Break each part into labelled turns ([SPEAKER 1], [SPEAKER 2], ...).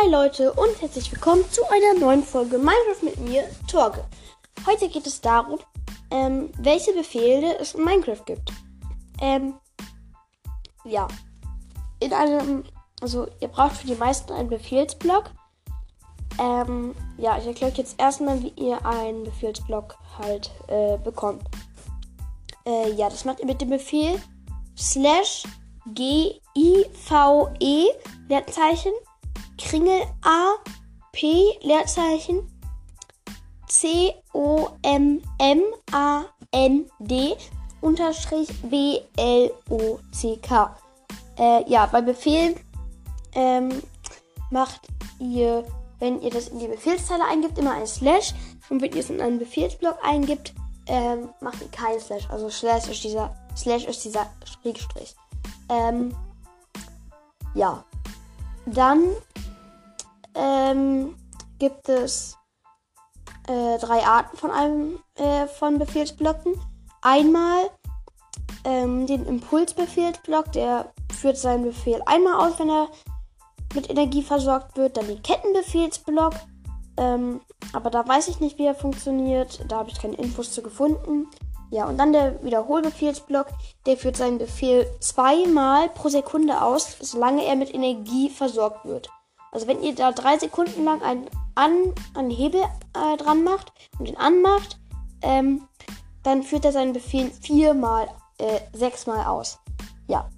[SPEAKER 1] Hi Leute und herzlich willkommen zu einer neuen Folge Minecraft mit mir, Torge. Heute geht es darum, ähm, welche Befehle es in Minecraft gibt. Ähm, ja, in einem, also ihr braucht für die meisten einen Befehlsblock. Ähm, ja, ich erkläre euch jetzt erstmal, wie ihr einen Befehlsblock halt äh, bekommt. Äh, ja, das macht ihr mit dem Befehl slash g i v e Leerzeichen Kringel A P Leerzeichen C O M M A N D unterstrich B L O C K. Äh, ja, bei Befehlen ähm, macht ihr, wenn ihr das in die Befehlszeile eingibt, immer ein Slash und wenn ihr es in einen Befehlsblock eingibt, ähm, macht ihr kein Slash. Also Slash ist dieser Slash ist dieser Schrägstrich. Ähm, ja. Dann ähm, gibt es äh, drei Arten von einem äh, von Befehlsblöcken. Einmal ähm, den Impulsbefehlsblock, der führt seinen Befehl einmal aus, wenn er mit Energie versorgt wird. Dann den Kettenbefehlsblock. Ähm, aber da weiß ich nicht, wie er funktioniert. Da habe ich keine Infos zu gefunden. Ja, und dann der Wiederholbefehlsblock, der führt seinen Befehl zweimal pro Sekunde aus, solange er mit Energie versorgt wird. Also wenn ihr da drei Sekunden lang einen, an, einen Hebel äh, dran macht und ihn anmacht, ähm, dann führt er seinen Befehl viermal, äh, sechsmal aus. Ja,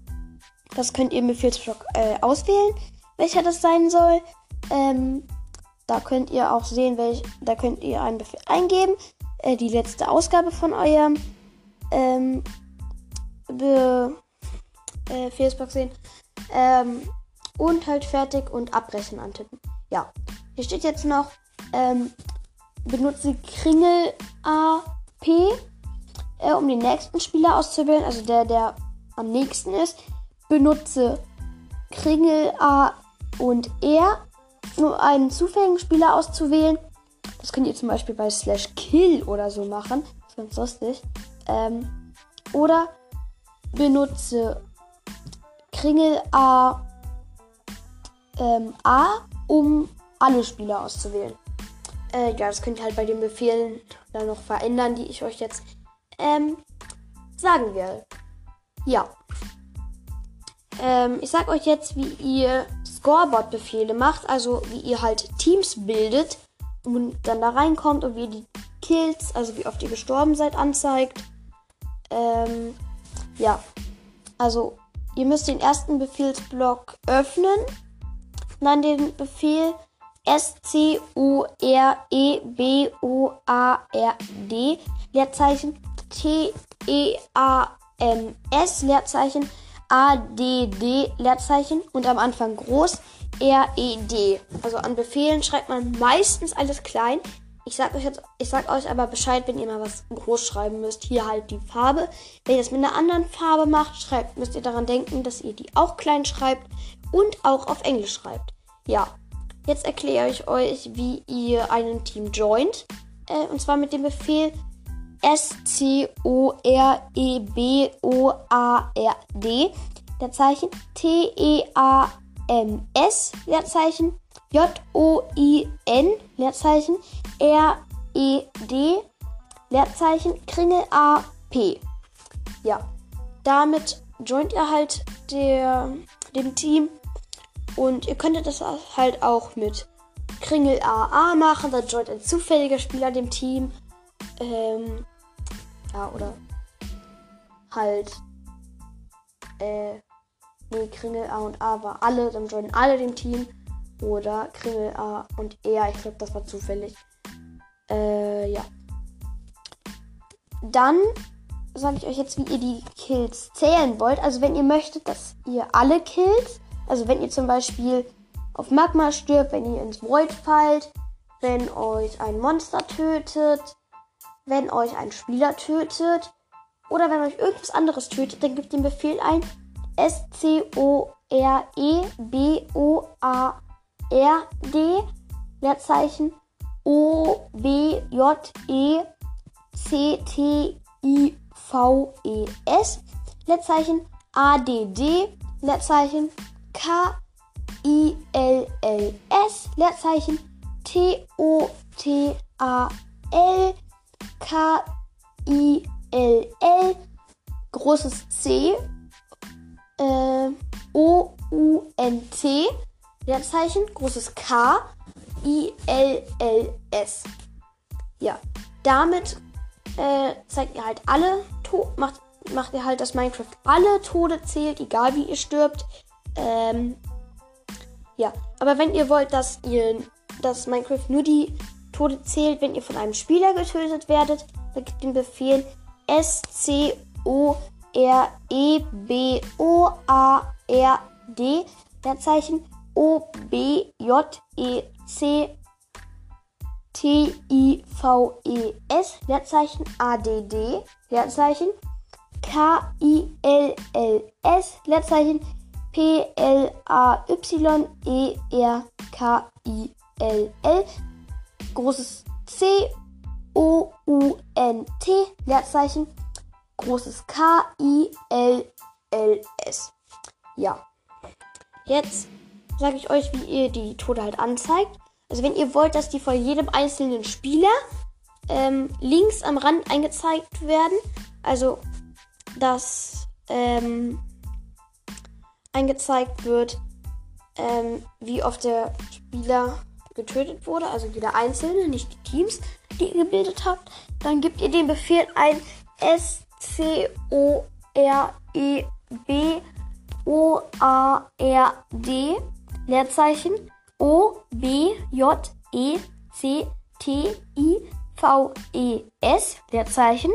[SPEAKER 1] das könnt ihr im Befehlsblock äh, auswählen, welcher das sein soll. Ähm, da könnt ihr auch sehen, welch, da könnt ihr einen Befehl eingeben, äh, die letzte Ausgabe von eurem ähm, Be äh, sehen. Ähm, und halt fertig und abbrechen antippen. Ja, hier steht jetzt noch, ähm, benutze Kringel AP, äh, um den nächsten Spieler auszuwählen, also der, der am nächsten ist. Benutze Kringel A und R, um einen zufälligen Spieler auszuwählen. Das könnt ihr zum Beispiel bei Slash Kill oder so machen. Das ist ganz lustig. Ähm, oder benutze Kringel A ähm, A, um alle Spieler auszuwählen. Äh, ja, das könnt ihr halt bei den Befehlen dann noch verändern, die ich euch jetzt ähm, sagen werde. Ja. Ähm, ich sag euch jetzt, wie ihr Scoreboard-Befehle macht, also wie ihr halt Teams bildet und dann da reinkommt und wie ihr die Kills, also wie oft ihr gestorben seid, anzeigt. Ähm, ja. Also, ihr müsst den ersten Befehlsblock öffnen dann den Befehl S-C-U-R-E-B-O-A-R-D, Leerzeichen T-E-A-M-S, Leerzeichen A-D-D, Leerzeichen und am Anfang groß R-E-D. Also an Befehlen schreibt man meistens alles klein. Ich sag euch jetzt, ich sag euch aber Bescheid, wenn ihr mal was groß schreiben müsst. Hier halt die Farbe. Wenn ihr das mit einer anderen Farbe macht, schreibt, müsst ihr daran denken, dass ihr die auch klein schreibt und auch auf Englisch schreibt. Ja, jetzt erkläre ich euch, wie ihr einen Team joint. Äh, und zwar mit dem Befehl S-C-O-R-E-B-O-A-R-D. Der Zeichen T-E-A-M-S. Leerzeichen J-O-I-N. Leerzeichen R-E-D. Leerzeichen Kringel A-P. Ja, damit joint ihr halt der, dem Team und ihr könntet das halt auch mit Kringel AA machen. Dann joint ein zufälliger Spieler dem Team. Ähm, ja, oder halt. Äh, nee, Kringel A und A war alle. Dann joinen alle dem Team. Oder Kringel A und er. Ich glaube, das war zufällig. Äh, ja. Dann sage ich euch jetzt, wie ihr die Kills zählen wollt. Also wenn ihr möchtet, dass ihr alle Kills also wenn ihr zum Beispiel auf Magma stirbt, wenn ihr ins Void fallt, wenn euch ein Monster tötet, wenn euch ein Spieler tötet oder wenn euch irgendwas anderes tötet, dann gebt den Befehl ein. S-C-O-R-E-B-O-A-R-D Leerzeichen. O-B-J-E-C-T-I-V-E-S Leerzeichen. A-D-D Leerzeichen K-I-L-L-S, Leerzeichen T-O-T-A-L, K-I-L-L, großes C, äh, O-U-N-T, Leerzeichen, großes K, I-L-L-S. Ja, damit äh, zeigt ihr halt alle, macht, macht ihr halt, dass Minecraft alle Tode zählt, egal wie ihr stirbt. Ähm, ja, aber wenn ihr wollt, dass ihr, dass Minecraft nur die Tode zählt, wenn ihr von einem Spieler getötet werdet, dann gibt den Befehl S-C-O-R-E-B-O-A-R-D, Leerzeichen O-B-J-E-C T-I-V-E-S, Leerzeichen A-D-D, Leerzeichen K-I-L-L-S, Leerzeichen P-L-A-Y-E-R-K-I-L-L, großes C-O-U-N-T, Leerzeichen, großes K-I-L-L-S. Ja. Jetzt sage ich euch, wie ihr die Tode halt anzeigt. Also wenn ihr wollt, dass die von jedem einzelnen Spieler ähm, links am Rand eingezeigt werden, also dass ähm, eingezeigt wird, ähm, wie oft der Spieler getötet wurde, also jeder Einzelne, nicht die Teams, die ihr gebildet habt, dann gebt ihr den Befehl ein S C O R E B O A R D Leerzeichen O B J E C T I V E S Leerzeichen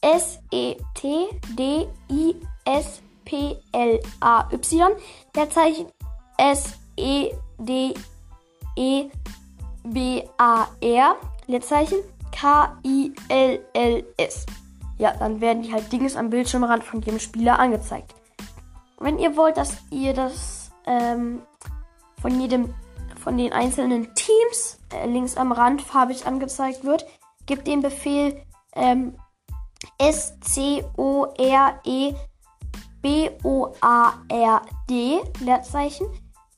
[SPEAKER 1] S E T D I S P L A Y Leerzeichen S E D E B A R Leerzeichen K I L L S. Ja, dann werden die halt Dinges am Bildschirmrand von jedem Spieler angezeigt. Wenn ihr wollt, dass ihr das ähm, von jedem von den einzelnen Teams äh, links am Rand farbig angezeigt wird, gibt den Befehl ähm, S C O R E B O A R D Leerzeichen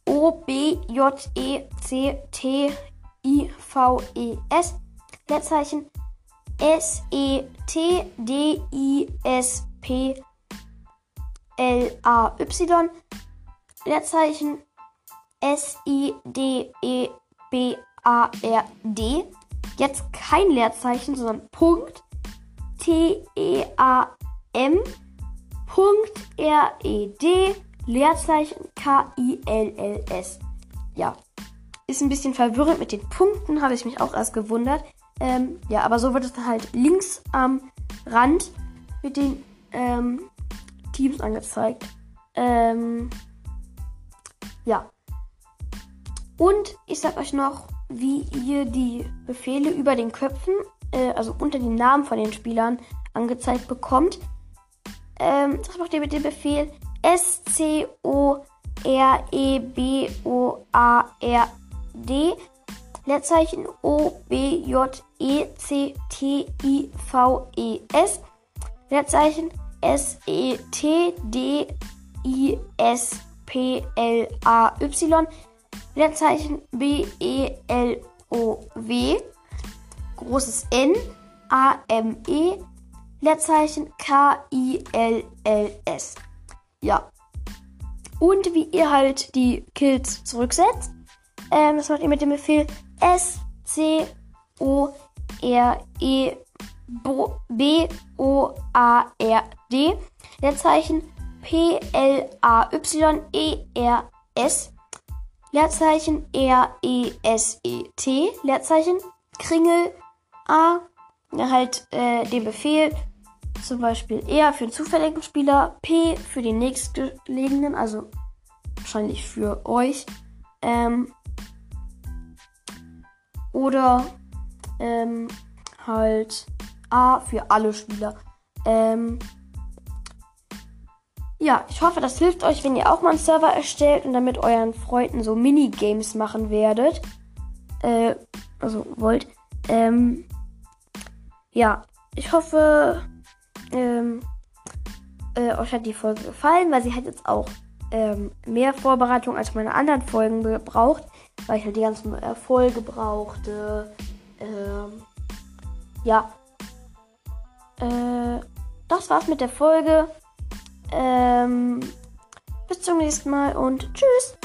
[SPEAKER 1] O B J E C T I V E S Leerzeichen S E T D I S P L A Y Leerzeichen S-I-D-E-B-A-R-D. Jetzt kein Leerzeichen, sondern Punkt. T-E-A-M. Punkt R-E-D. Leerzeichen K-I-L-L-S. Ja. Ist ein bisschen verwirrend mit den Punkten, habe ich mich auch erst gewundert. Ähm, ja, aber so wird es dann halt links am Rand mit den ähm, Teams angezeigt. Ähm, ja. Und ich sag euch noch, wie ihr die Befehle über den Köpfen, äh, also unter den Namen von den Spielern, angezeigt bekommt. Ähm, das macht ihr mit dem Befehl S-C-O-R-E-B-O-A-R-D. Leerzeichen O-B-J-E-C-T-I-V-E-S. Leerzeichen S-E-T-D-I-S-P-L-A-Y. Leerzeichen B-E-L-O-W, großes N, A-M-E, Leerzeichen K-I-L-L-S. Ja. Und wie ihr halt die Kills zurücksetzt, ähm, das macht ihr mit dem Befehl S-C-O-R-E B-O-A-R-D, Leerzeichen P-L-A-Y-E-R-S, Leerzeichen R-E-S-E-T, Leerzeichen Kringel A, halt äh, den Befehl, zum Beispiel R für den zufälligen Spieler, P für den nächstgelegenen, also wahrscheinlich für euch, ähm, oder ähm, halt A für alle Spieler. Ähm, ja, ich hoffe, das hilft euch, wenn ihr auch mal einen Server erstellt und dann mit euren Freunden so Minigames machen werdet. Äh, also wollt. Ähm, ja, ich hoffe, ähm, äh, euch hat die Folge gefallen, weil sie hat jetzt auch ähm, mehr Vorbereitung als meine anderen Folgen gebraucht, weil ich halt die ganzen Erfolge brauchte. Ähm, ja. Äh, das war's mit der Folge. Ähm, bis zum nächsten Mal und tschüss.